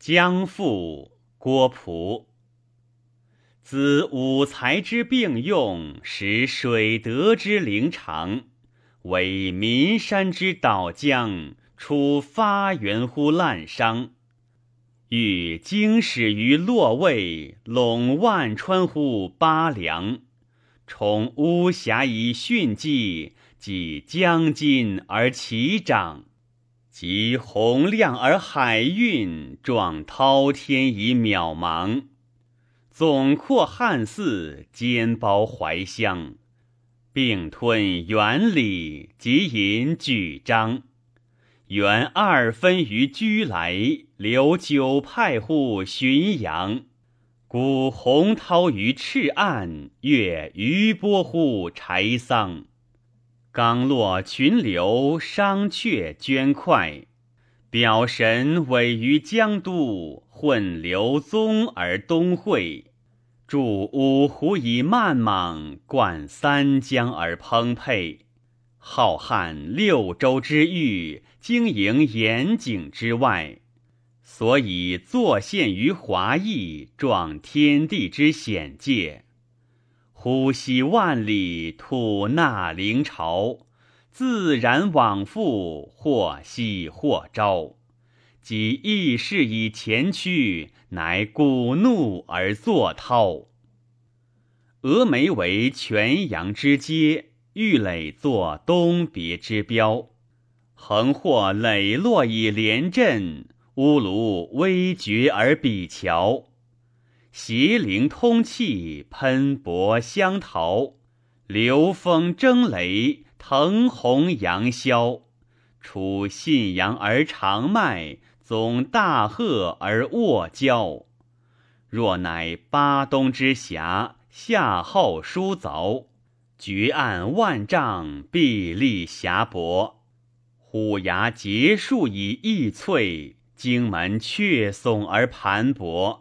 江父郭璞，子五才之并用，使水德之灵长，为岷山之岛江，出发源乎滥觞。欲经始于洛渭，陇万川乎巴梁，崇巫峡以训迹，即江津而其长。及洪亮而海运，壮滔天以渺茫。总括汉寺，兼包怀乡，并吞原理，即引举章。原二分于居来，留九派乎浔阳。古洪涛于赤岸，越余波乎柴桑。刚落群流，商榷捐快；表神委于江都，混流宗而东会。筑五湖以漫莽，贯三江而澎沛。浩瀚六州之域，经营严景之外，所以作献于华裔，壮天地之显界。呼吸万里，吐纳灵潮，自然往复，或喜或招。即义事以前驱，乃鼓怒而作涛。峨眉为泉阳之阶，玉垒作东别之标。横或磊落以连阵，乌庐微绝而比桥。邪灵通气，喷薄香桃；流风征雷，腾鸿扬霄。出信阳而长迈，总大壑而卧交。若乃巴东之峡，夏后疏凿，绝岸万丈，壁立峡薄。虎牙结树以异翠，荆门却耸而盘勃。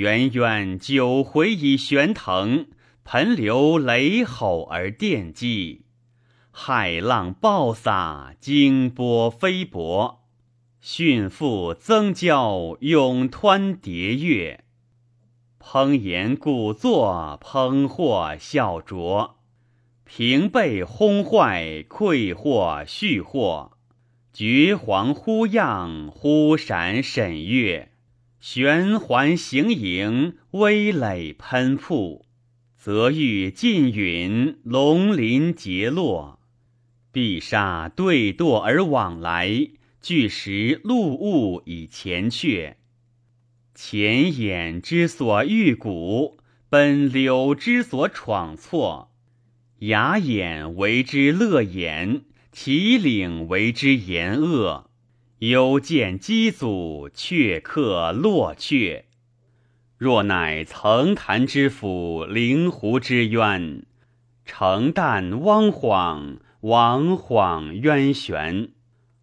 渊渊九回以玄腾，盆流雷吼而电击。海浪暴洒，惊波飞搏。迅复增交，永湍叠越。烹言鼓作，烹或笑酌。平背轰坏，溃或续或。绝黄忽漾，忽闪沈月。旋环形影，危垒喷瀑，则欲尽陨，龙鳞结落，碧沙对堕而往来，巨石露物以前阙。前眼之所欲古，本柳之所闯错，雅眼为之乐眼，其岭为之言恶。幽见机祖，却客落阙。若乃层潭之府，灵湖之渊，澄淡汪晃，王晃渊玄，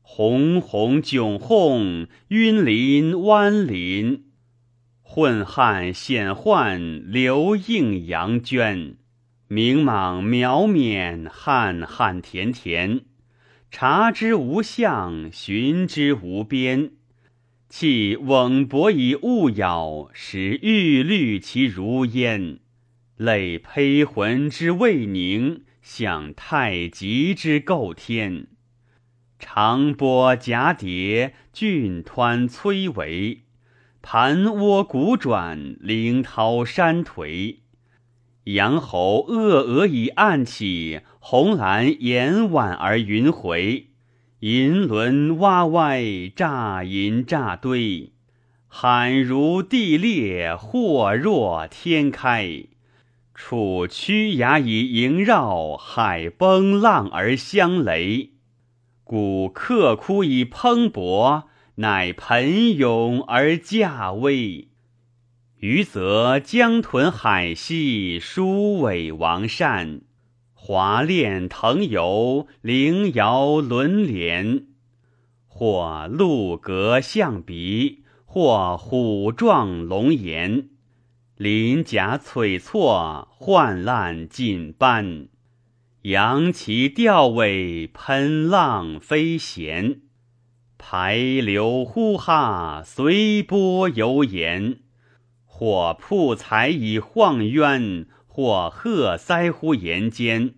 洪洪迥哄，晕林湾林，混汉显幻，流映阳娟，明莽渺冕，汉汉田田。察之无相，寻之无边。气瓮薄以物咬，使玉律其如烟。累胚魂之未凝，享太极之构天。长波蛱蝶，峻湍摧嵬。盘涡鼓转，灵涛山颓。阳侯恶鹅以暗起，红蓝掩婉而云回。银轮蛙歪，乍银乍堆。罕如地裂，或若天开。楚曲崖以萦绕，海崩浪而相雷。古客窟以蓬勃，乃盆涌而驾微。余则江屯海系，舒尾王善；华炼腾游，灵摇轮连。或鹿阁象鼻，或虎状龙颜。鳞甲璀璨，焕烂锦斑。扬旗吊尾，喷浪飞弦。排流呼哈，随波游言。或铺财以晃渊，或鹤塞乎岩间。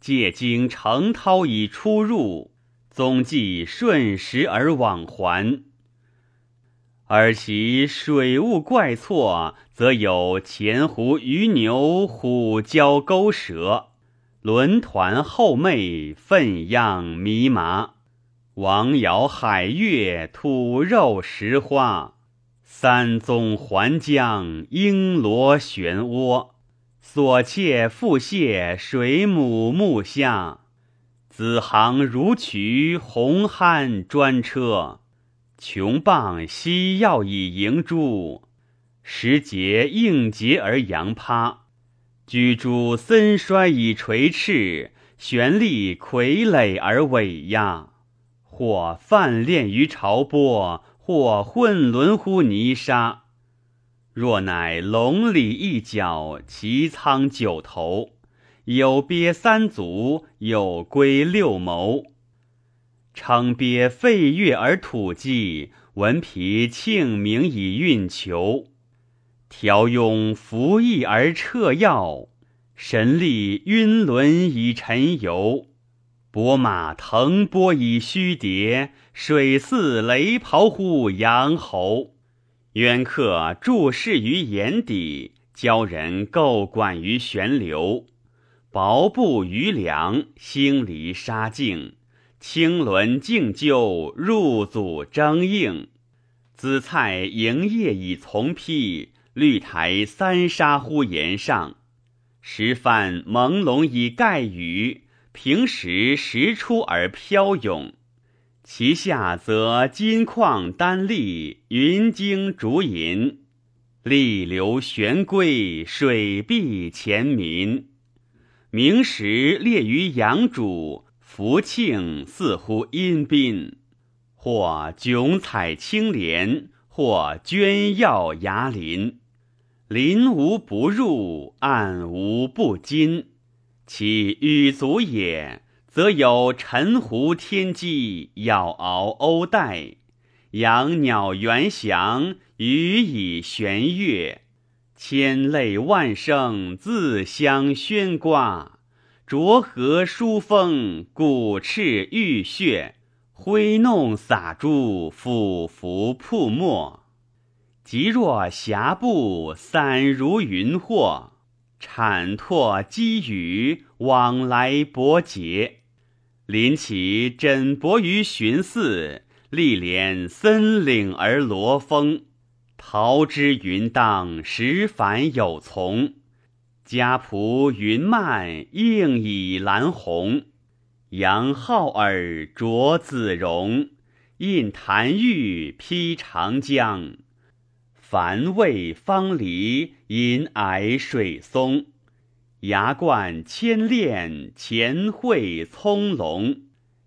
借经成涛以出入，踪迹顺时而往还。而其水物怪错，则有前湖鱼牛虎蛟钩蛇，轮团后媚，粪样迷麻，王瑶海月，土肉石花。三宗环江，鹰罗漩涡；所切复谢，水母木下。子航如渠，红酣专车。穷蚌西要以迎珠，时节应节而扬趴。居诸森衰以垂翅，旋立傀儡而尾压。或泛恋于潮波。或混沦乎泥沙，若乃龙里一角，其苍九头，有鳖三足，有龟六谋。称鳖废月而吐迹，闻皮庆明以运球。条庸服役而彻药，神力晕轮以沉游。伯马腾波以虚叠，水似雷咆乎阳侯。渊客注视于眼底，教人构管于悬流。薄布余梁，星离沙径。青纶竞就，入祖争应。紫菜营业以从披，绿苔三沙乎岩上。石帆朦胧以盖雨。平时时出而飘涌，其下则金矿丹丽，云晶竹银，利流玄龟，水碧前民。明时列于阳主，福庆似乎阴宾，或迥彩青莲，或娟耀崖林。林无不入，暗无不金。其羽足也，则有沉湖天机，咬鳌鸥带；养鸟猿翔，鱼以旋跃。千类万声，自相喧呱。浊河疏风，鼓翅欲血。挥弄洒珠，俯伏瀑沫。极若霞步，散如云惑。铲拓积雨，往来伯节；临其枕泊于寻寺，历连森岭而罗峰。桃之云荡，时繁有从。家仆云漫，应以兰红。杨浩尔着子荣，印檀玉披长江。凡味方梨，银霭水松；牙冠千炼，前会葱茏。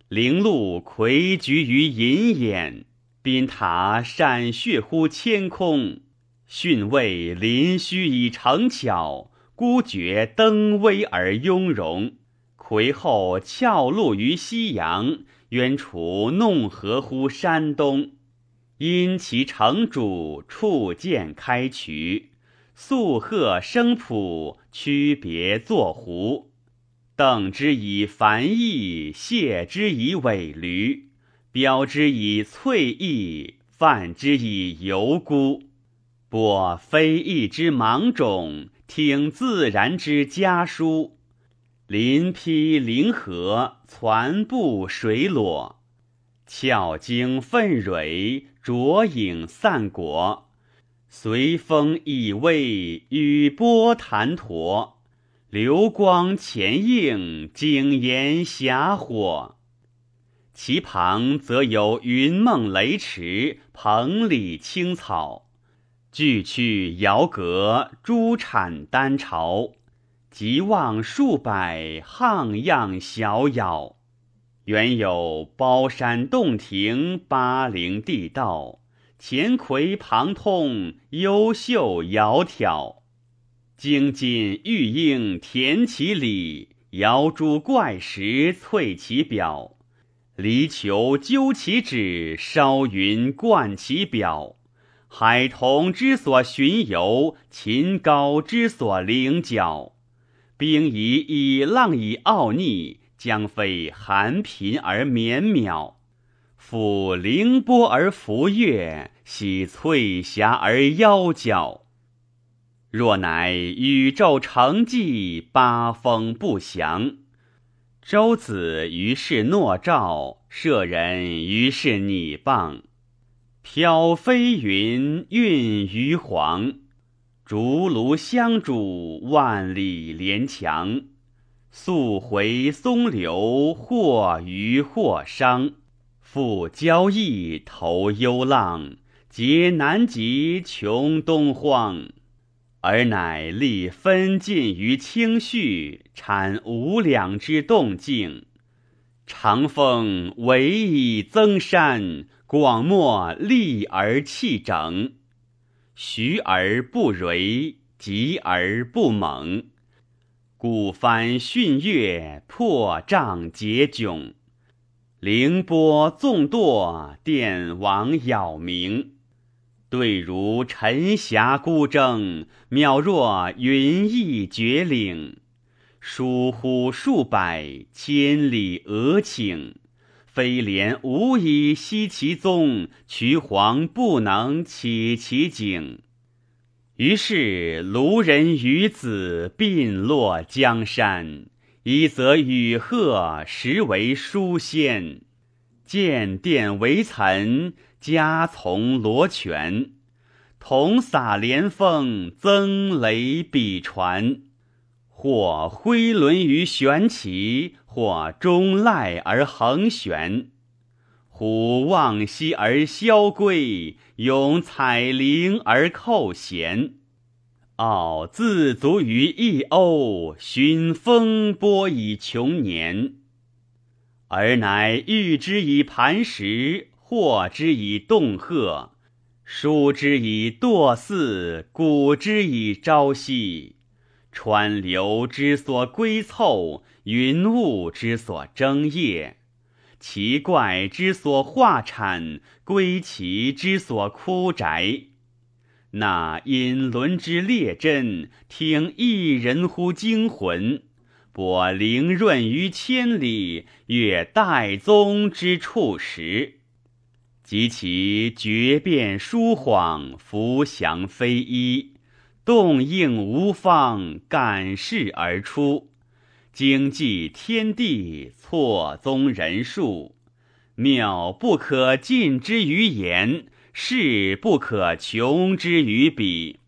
陵鹿魁菊于银眼，宾塔闪血乎天空。训卫临虚以成巧，孤绝登危而雍容。魁后翘露于夕阳，渊楚弄河乎山东。因其城主触剑开渠，素鹤生圃，区别作胡。邓之以繁翼，谢之以尾驴，标之以翠翼，泛之以游孤。播非义之芒种，听自然之家书。鳞披灵河，攒布水裸。巧经奋蕊，浊影散果；随风以微，雨波弹沱。流光潜映，景炎霞火。其旁则有云梦雷池，蓬里青草，巨去遥阁，珠产丹巢。极望数百，沆漾小杳。原有包山洞庭，巴陵地道，前魁旁通，优秀窈窕。精金玉英填其里，瑶珠怪石翠其表。离球纠其趾，烧云贯其表。海童之所巡游，秦高之所凌角。兵夷以浪以傲逆，将非寒贫而绵渺。抚凌波而浮月，洗翠霞而腰角。若乃宇宙成纪，八风不祥。周子于是诺诏，舍人于是拟谤。飘飞云，运于黄。竹庐相主，万里连墙。溯回松流，或渔或商。复交翼，投幽浪。结南极，穷东荒。而乃立分晋于清绪，产无两之动静。长风惟以增山。广漠立而气整，徐而不颓，急而不猛。鼓帆训月，破障解迥。凌波纵堕，电王杳冥。对如沉霞孤征，渺若云翳绝岭。疏忽数百，千里俄顷。飞廉无以息其踪，渠黄不能起其景。于是卢人与子并落江山，一则羽鹤，实为书仙。见殿为岑，家从罗泉。同洒连峰，增雷比传。或挥轮于悬旗，或中赖而横悬。虎望西而萧归，咏采菱而扣弦。傲自足于一瓯，寻风波以穷年。而乃喻之以磐石，获之以洞壑，书之以堕寺，鼓之以朝夕。川流之所归凑，云雾之所争业，奇怪之所化产，归其之所枯宅。那因轮之列阵，听一人乎惊魂；播灵润于千里，阅代宗之处时。及其绝变疏恍，浮翔飞衣。动应无方，感世而出，经济天地，错综人数，妙不可尽之于言，事不可穷之于笔。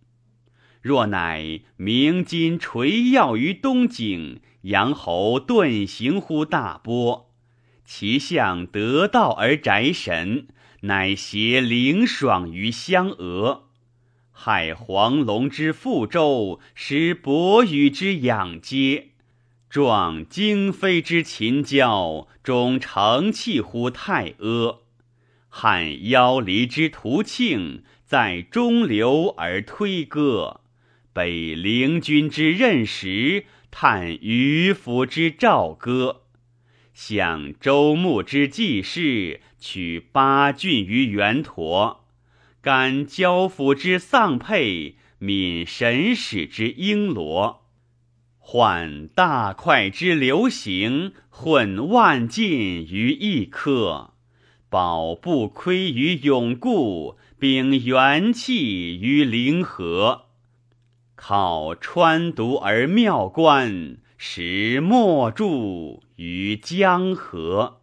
若乃鸣金垂耀于东景，阳侯遁形乎大波，其象得道而宅神，乃携灵爽于湘娥。海黄龙之覆舟，使伯鱼之养阶，壮荆飞之秦交，终成器乎太阿；撼腰离之图庆，在中流而推歌；北陵君之任时，叹渔夫之棹歌；向周穆之济世，取八郡于元陀。感交府之丧配，悯神使之璎珞，患大快之流行，混万尽于一刻，保不亏于永固，秉元气于灵和，考川渎而妙观，实莫著于江河。